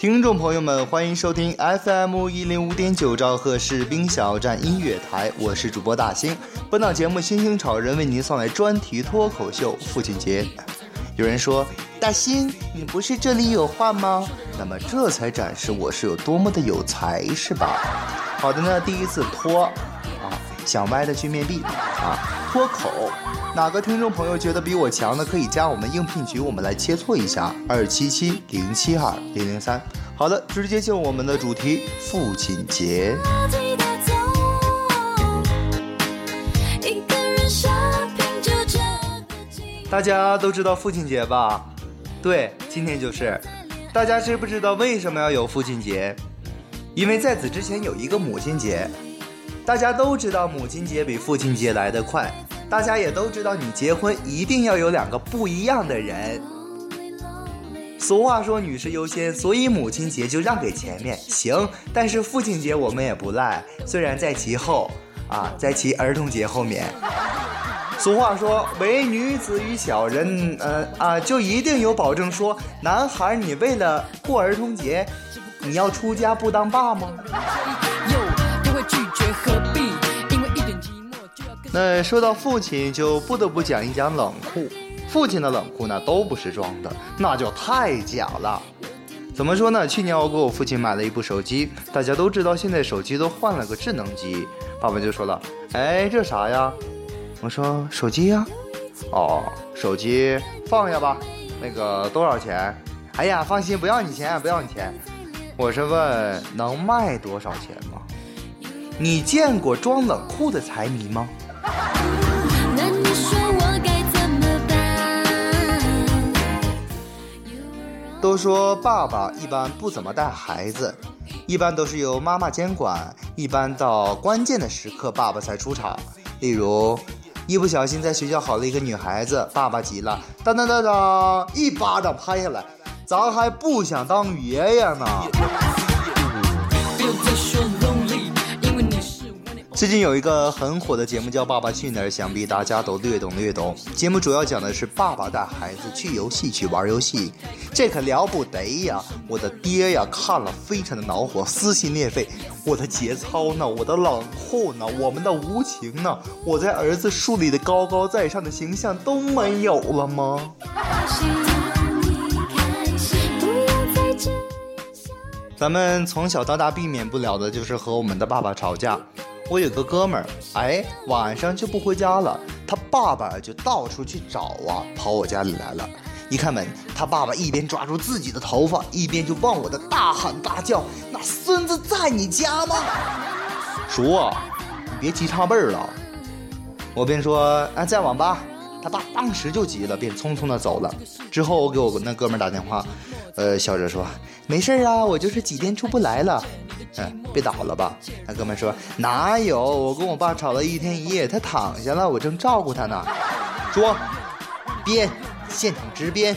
听众朋友们，欢迎收听 FM 一零五点九兆赫士兵小站音乐台，我是主播大兴。本档节目星星炒人为您送来专题脱口秀父亲节。有人说。大兴，你不是这里有话吗？那么这才展示我是有多么的有才，是吧？好的呢，第一次脱啊，想歪的去面壁啊，脱口。哪个听众朋友觉得比我强的，可以加我们应聘局，我们来切磋一下。二七七零七二零零三。好的，直接进入我们的主题，父亲节。大家都知道父亲节吧？对，今天就是。大家知不知道为什么要有父亲节？因为在此之前有一个母亲节。大家都知道母亲节比父亲节来得快。大家也都知道，你结婚一定要有两个不一样的人。俗话说女士优先，所以母亲节就让给前面。行，但是父亲节我们也不赖，虽然在其后，啊，在其儿童节后面。俗话说，唯女子与小人，呃啊，就一定有保证。说男孩，你为了过儿童节，你要出家不当爸吗？那说到父亲，就不得不讲一讲冷酷。父亲的冷酷呢，都不是装的，那就太假了。怎么说呢？去年我给我父亲买了一部手机，大家都知道，现在手机都换了个智能机。爸爸就说了：“哎，这啥呀？”我说手机呀，哦，手机放下吧。那个多少钱？哎呀，放心，不要你钱，不要你钱。我是问能卖多少钱吗？你见过装冷库的财迷吗？都说爸爸一般不怎么带孩子，一般都是由妈妈监管，一般到关键的时刻爸爸才出场，例如。一不小心在学校好了一个女孩子，爸爸急了，当当当当，一巴掌拍下来，咱还不想当爷爷呢。最近有一个很火的节目叫《爸爸去哪儿》，想必大家都略懂略懂。节目主要讲的是爸爸带孩子去游戏去玩游戏，这可了不得呀！我的爹呀，看了非常的恼火，撕心裂肺。我的节操呢？我的冷酷呢？我们的无情呢？我在儿子树立的高高在上的形象都没有了吗？咱们从小到大避免不了的就是和我们的爸爸吵架。我有个哥们儿，哎，晚上就不回家了，他爸爸就到处去找啊，跑我家里来了。一开门，他爸爸一边抓住自己的头发，一边就往我的大喊大叫：“那孙子在你家吗？”叔，你别急差辈儿了。我便说：“啊，在网吧。”他爸当时就急了，便匆匆的走了。之后我给我那哥们打电话，呃，笑着说：“没事啊，我就是几天出不来了。”嗯，别打了吧？那哥们说哪有？我跟我爸吵了一天一夜，他躺下了，我正照顾他呢。说，编，现场直编。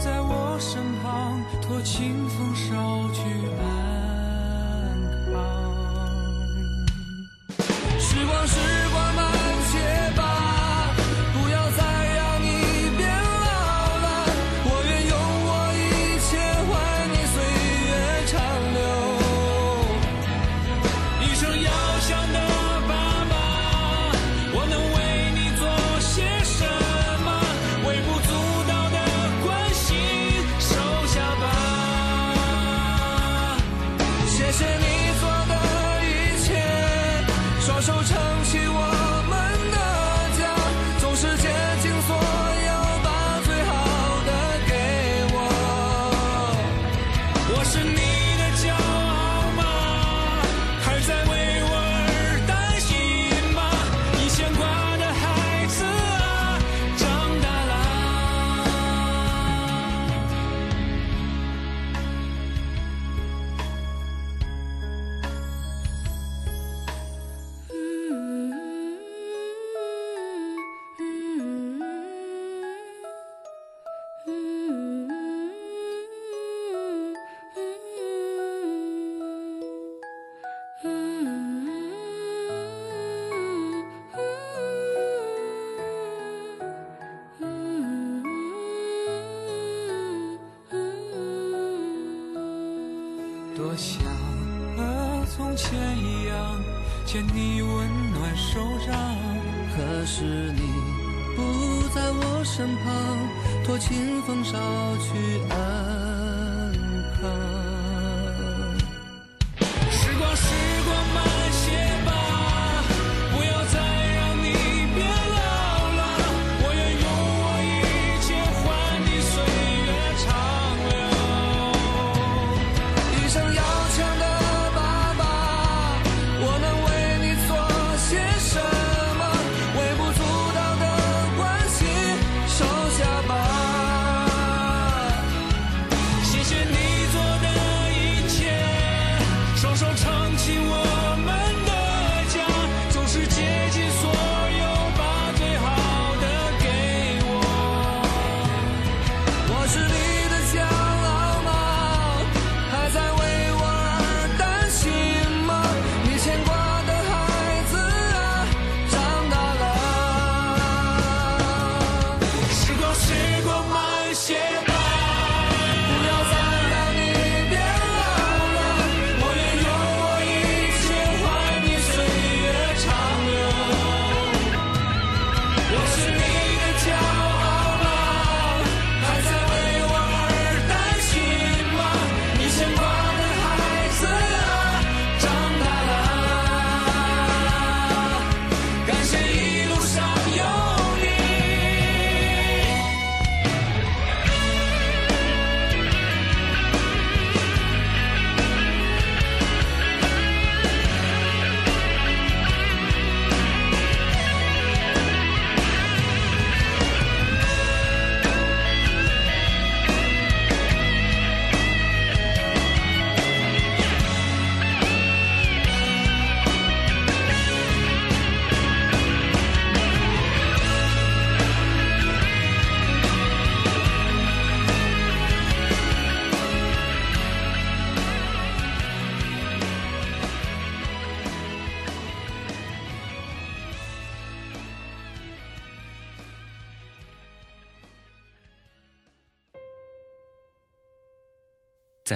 在我身旁，托清风捎去安康。时光，时光慢些吧，不要再让你变老了。我愿用我一切换你岁月长留。一生要强身旁，托清风捎去安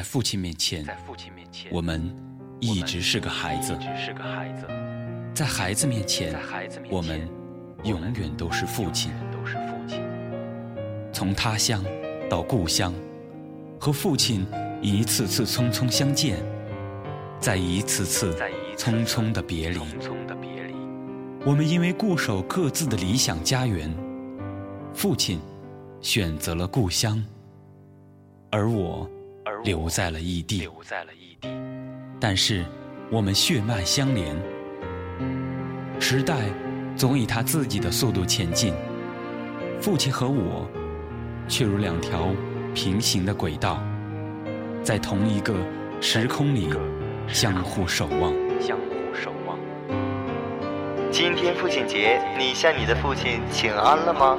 在父亲面前，我们一直是个孩子；在孩子面前，我们永远都是父亲。从他乡到故乡，和父亲一次次匆匆相见，再一次次匆匆的别离。我们因为固守各自的理想家园，父亲选择了故乡，而我留在了异地。留在了异地但是我们血脉相连，时代总以他自己的速度前进，父亲和我却如两条平行的轨道，在同一个时空里相互守望。今天父亲节，你向你的父亲请安了吗？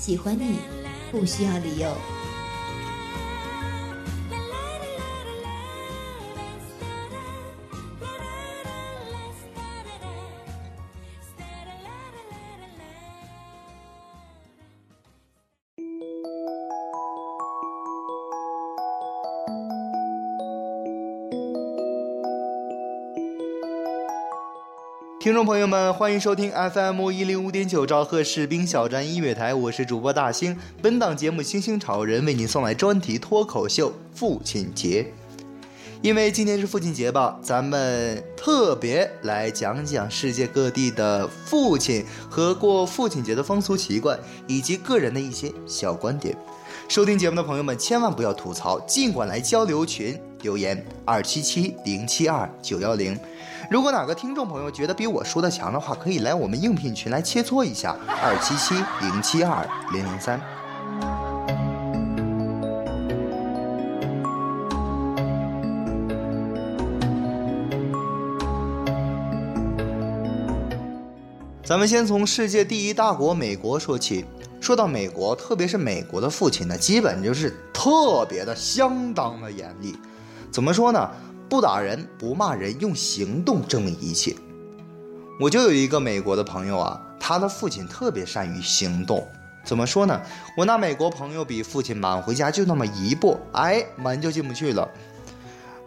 喜欢你，不需要理由。听众朋友们，欢迎收听 FM 一零五点九兆赫士兵小站音乐台，我是主播大兴。本档节目星星潮人为您送来专题脱口秀父亲节。因为今天是父亲节吧，咱们特别来讲讲世界各地的父亲和过父亲节的风俗习惯，以及个人的一些小观点。收听节目的朋友们，千万不要吐槽，尽管来交流群留言二七七零七二九幺零。如果哪个听众朋友觉得比我说的强的话，可以来我们应聘群来切磋一下，二七七零七二零零三。咱们先从世界第一大国美国说起。说到美国，特别是美国的父亲呢，基本就是特别的、相当的严厉。怎么说呢？不打人，不骂人，用行动证明一切。我就有一个美国的朋友啊，他的父亲特别善于行动。怎么说呢？我那美国朋友比父亲晚回家就那么一步，哎，门就进不去了。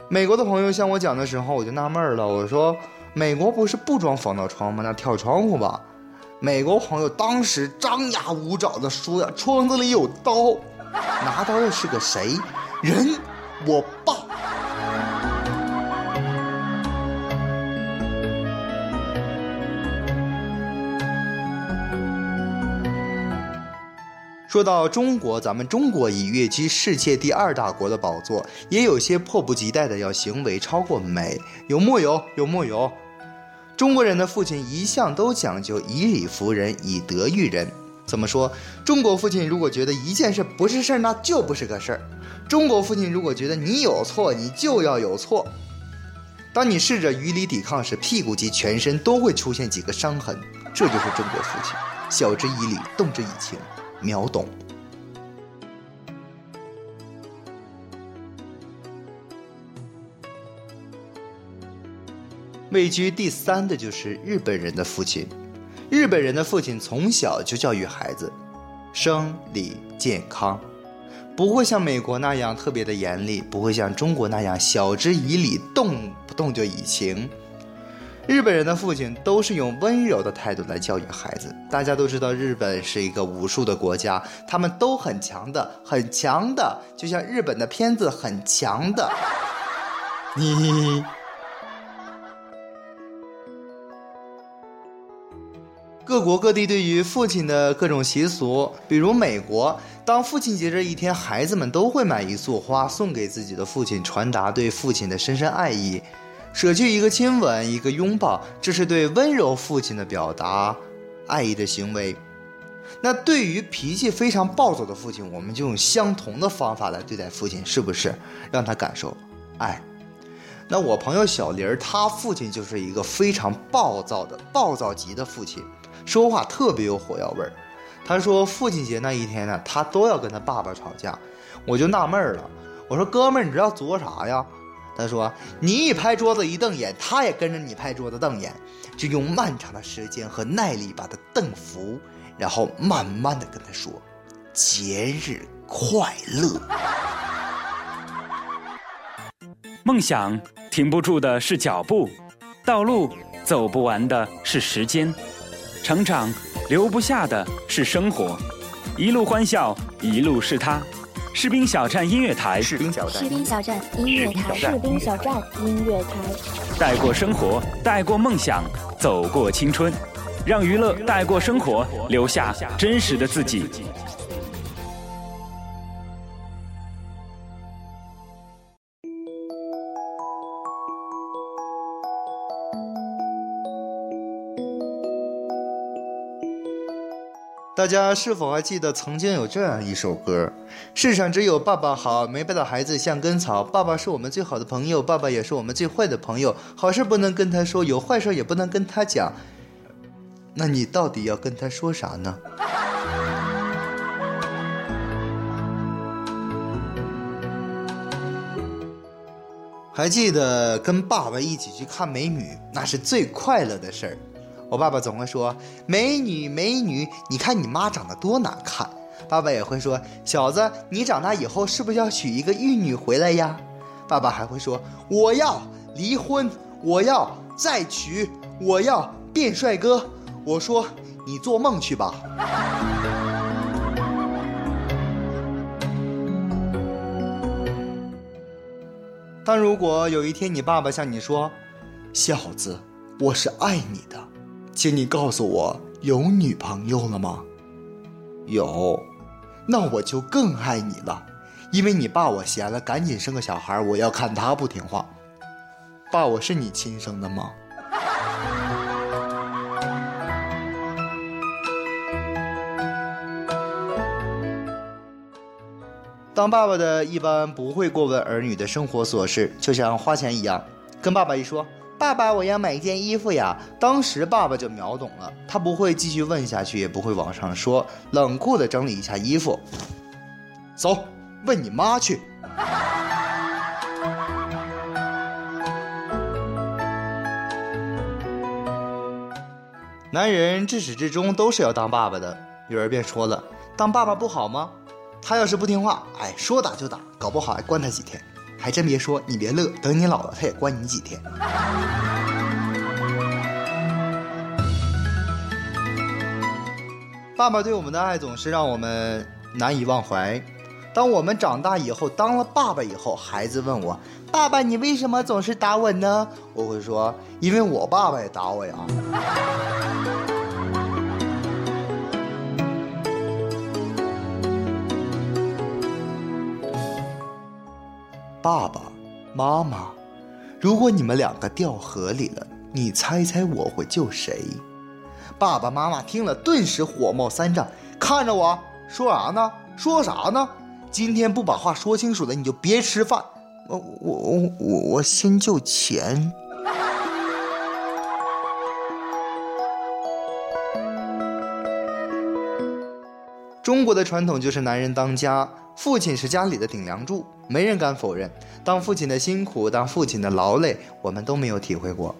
美国的朋友向我讲的时候，我就纳闷了，我说：“美国不是不装防盗窗吗？那跳窗户吧。”美国朋友当时张牙舞爪的说呀：“窗子里有刀，拿刀的是个谁？人，我爸。”说到中国，咱们中国已跃居世界第二大国的宝座，也有些迫不及待的要行为超过美，有木有？有木有？中国人的父亲一向都讲究以理服人，以德育人。怎么说？中国父亲如果觉得一件事不是事儿，那就不是个事儿。中国父亲如果觉得你有错，你就要有错。当你试着与理抵抗时，屁股及全身都会出现几个伤痕。这就是中国父亲，晓之以理，动之以情。秒懂。位居第三的就是日本人的父亲。日本人的父亲从小就教育孩子，生理健康，不会像美国那样特别的严厉，不会像中国那样晓之以理，动不动就以情。日本人的父亲都是用温柔的态度来教育孩子。大家都知道，日本是一个武术的国家，他们都很强的，很强的，就像日本的片子很强的。你各国各地对于父亲的各种习俗，比如美国，当父亲节这一天，孩子们都会买一束花送给自己的父亲，传达对父亲的深深爱意。舍去一个亲吻，一个拥抱，这是对温柔父亲的表达爱意的行为。那对于脾气非常暴躁的父亲，我们就用相同的方法来对待父亲，是不是？让他感受爱。那我朋友小林儿，他父亲就是一个非常暴躁的暴躁级的父亲，说话特别有火药味儿。他说父亲节那一天呢，他都要跟他爸爸吵架，我就纳闷了，我说哥们儿，你知道作啥呀？他说你一拍桌子一瞪眼，他也跟着你拍桌子瞪眼，就用漫长的时间和耐力把他瞪服。然后慢慢的跟他说：“节日快乐。”梦想停不住的是脚步，道路走不完的是时间，成长留不下的是生活，一路欢笑，一路是他。士兵小站音乐台，士兵小站，士兵小站音乐台，士兵小站音乐台，带过生活，带过梦想，走过青春。让娱乐带过生活，留下真实的自己。大家是否还记得曾经有这样一首歌？世上只有爸爸好，没爸的孩子像根草。爸爸是我们最好的朋友，爸爸也是我们最坏的朋友。好事不能跟他说，有坏事也不能跟他讲。那你到底要跟他说啥呢？还记得跟爸爸一起去看美女，那是最快乐的事儿。我爸爸总会说：“美女，美女，你看你妈长得多难看。”爸爸也会说：“小子，你长大以后是不是要娶一个玉女回来呀？”爸爸还会说：“我要离婚，我要再娶，我要变帅哥。”我说：“你做梦去吧。”但如果有一天你爸爸向你说：“小子，我是爱你的，请你告诉我有女朋友了吗？”有，那我就更爱你了，因为你爸我闲了，赶紧生个小孩，我要看他不听话。爸，我是你亲生的吗？当爸爸的一般不会过问儿女的生活琐事，就像花钱一样，跟爸爸一说：“爸爸，我要买一件衣服呀！”当时爸爸就秒懂了，他不会继续问下去，也不会往上说，冷酷的整理一下衣服，走，问你妈去。男人至始至终都是要当爸爸的，女儿便说了：“当爸爸不好吗？”他要是不听话，哎，说打就打，搞不好还关他几天。还真别说，你别乐，等你老了，他也关你几天。爸爸对我们的爱总是让我们难以忘怀。当我们长大以后，当了爸爸以后，孩子问我：“爸爸，你为什么总是打我呢？”我会说：“因为我爸爸也打我呀。”爸爸妈妈，如果你们两个掉河里了，你猜猜我会救谁？爸爸妈妈听了，顿时火冒三丈，看着我说啥呢？说啥呢？今天不把话说清楚了，你就别吃饭。我我我我先救钱。中国的传统就是男人当家。父亲是家里的顶梁柱，没人敢否认。当父亲的辛苦，当父亲的劳累，我们都没有体会过，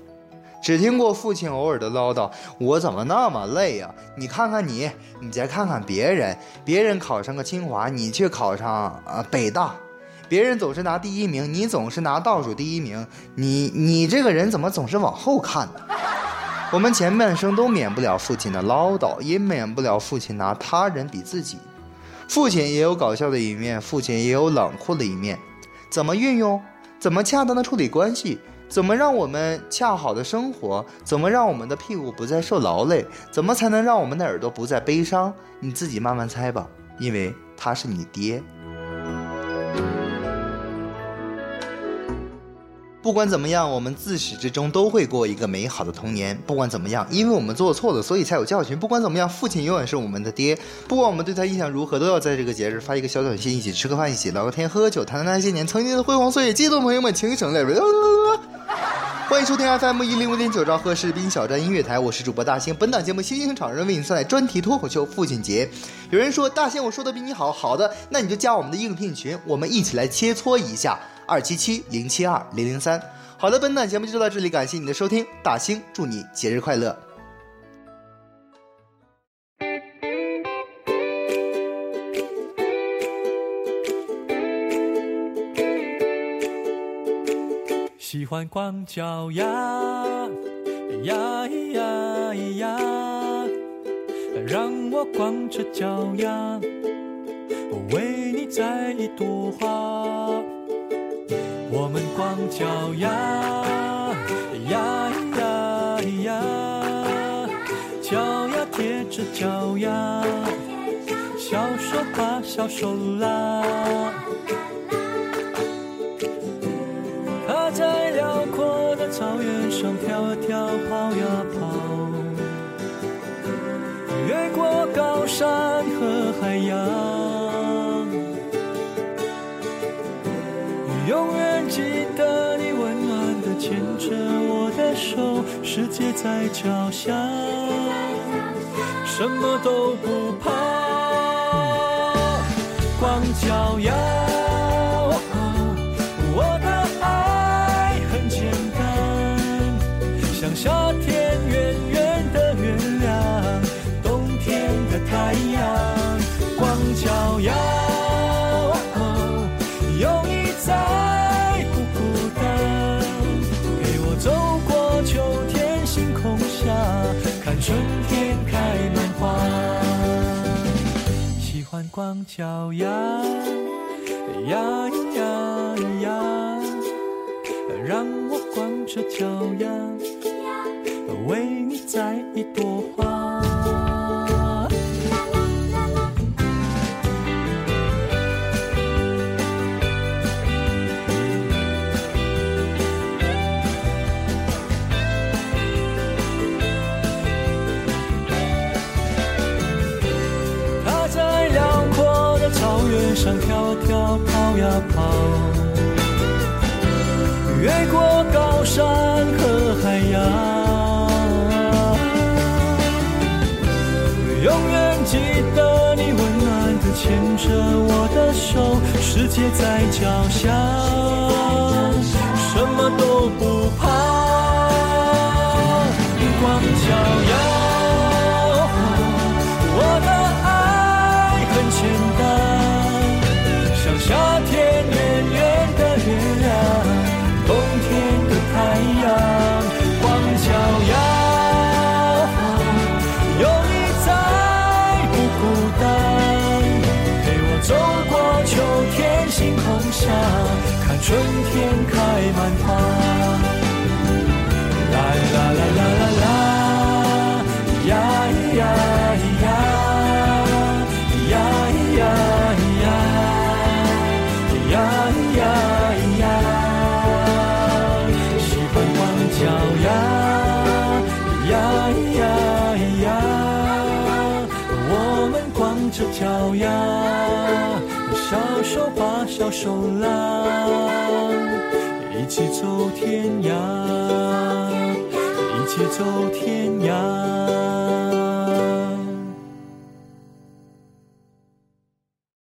只听过父亲偶尔的唠叨：“我怎么那么累呀？你看看你，你再看看别人，别人考上个清华，你却考上啊北大；别人总是拿第一名，你总是拿倒数第一名。你你这个人怎么总是往后看呢？”我们前半生都免不了父亲的唠叨，也免不了父亲拿他人比自己。父亲也有搞笑的一面，父亲也有冷酷的一面。怎么运用？怎么恰当的处理关系？怎么让我们恰好的生活？怎么让我们的屁股不再受劳累？怎么才能让我们的耳朵不再悲伤？你自己慢慢猜吧，因为他是你爹。不管怎么样，我们自始至终都会过一个美好的童年。不管怎么样，因为我们做错了，所以才有教训。不管怎么样，父亲永远是我们的爹。不管我们对他印象如何，都要在这个节日发一个小短信，一起吃个饭，一起聊个天，喝个酒，谈谈那些年曾经的辉煌岁月。激动朋友们，请省略。欢迎收听 FM 一零五点九兆赫士兵小站音乐台，我是主播大兴。本档节目星星场人为你送来专题脱口秀父亲节。有人说大兴我说的比你好，好的，那你就加我们的应聘群，我们一起来切磋一下。二七七零七二零零三。好的，本档节目就到这里，感谢你的收听，大兴祝你节日快乐。喜欢光脚丫，呀咿呀咿呀，让我光着脚丫，为你摘一朵花。我们光脚丫，呀咿呀咿呀，脚丫贴着脚丫，小手把小手拉。他在辽阔的草原上跳啊跳，跑呀跑，越过高山和海洋，永远手，世界在脚下，什么都不怕，光脚丫。我的爱很简单，像夏天光脚丫。呀咿呀呀，让我光着脚丫，为你摘一朵花。上跳跳，跑呀跑，越过高山和海洋。永远记得你温暖的牵着我的手，世界在脚下，什么都不怕。过秋天星空下，看春天开满花。手拉。一起走天涯，一起走天涯。